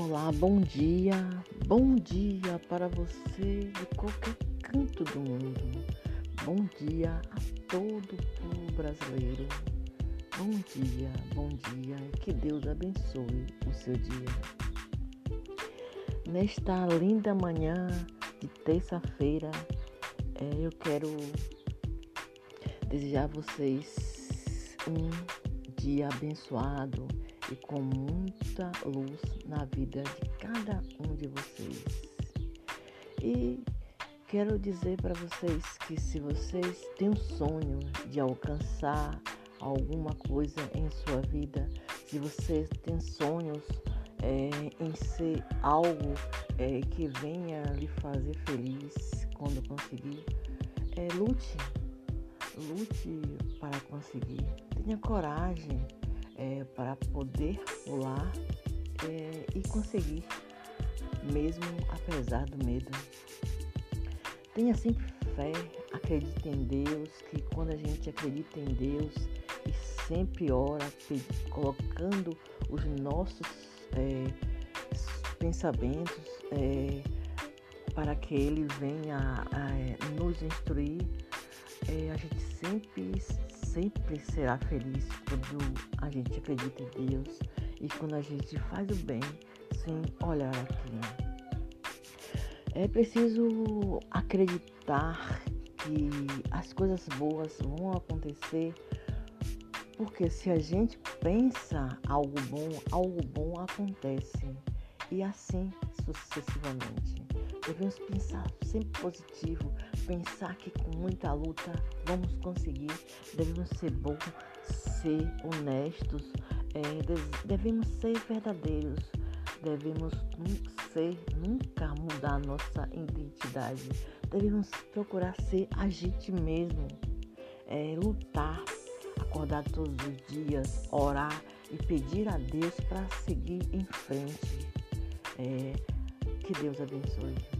Olá, bom dia, bom dia para você de qualquer canto do mundo. Bom dia a todo o povo brasileiro. Bom dia, bom dia, que Deus abençoe o seu dia. Nesta linda manhã de terça-feira, é, eu quero desejar a vocês um dia abençoado e com muita luz na vida de cada um de vocês. E quero dizer para vocês que se vocês têm um sonho de alcançar alguma coisa em sua vida, se vocês têm sonhos é, em ser algo é, que venha lhe fazer feliz quando conseguir, é, lute, lute para conseguir, tenha coragem é, para poder pular é, e conseguir, mesmo apesar do medo. Tenha sempre fé, acredite em Deus, que quando a gente acredita em Deus e sempre ora, colocando os nossos é, pensamentos é, para que Ele venha a, nos instruir, é, a gente sempre sempre será feliz quando a gente acredita em Deus e quando a gente faz o bem sem olhar aquilo. É preciso acreditar que as coisas boas vão acontecer, porque se a gente pensa algo bom, algo bom acontece. E assim sucessivamente. Devemos pensar sempre positivo, pensar que com muita luta vamos conseguir. Devemos ser bons, ser honestos, é, devemos ser verdadeiros, devemos ser, nunca mudar nossa identidade. Devemos procurar ser a gente mesmo, é, lutar, acordar todos os dias, orar e pedir a Deus para seguir em frente. É, que Deus abençoe.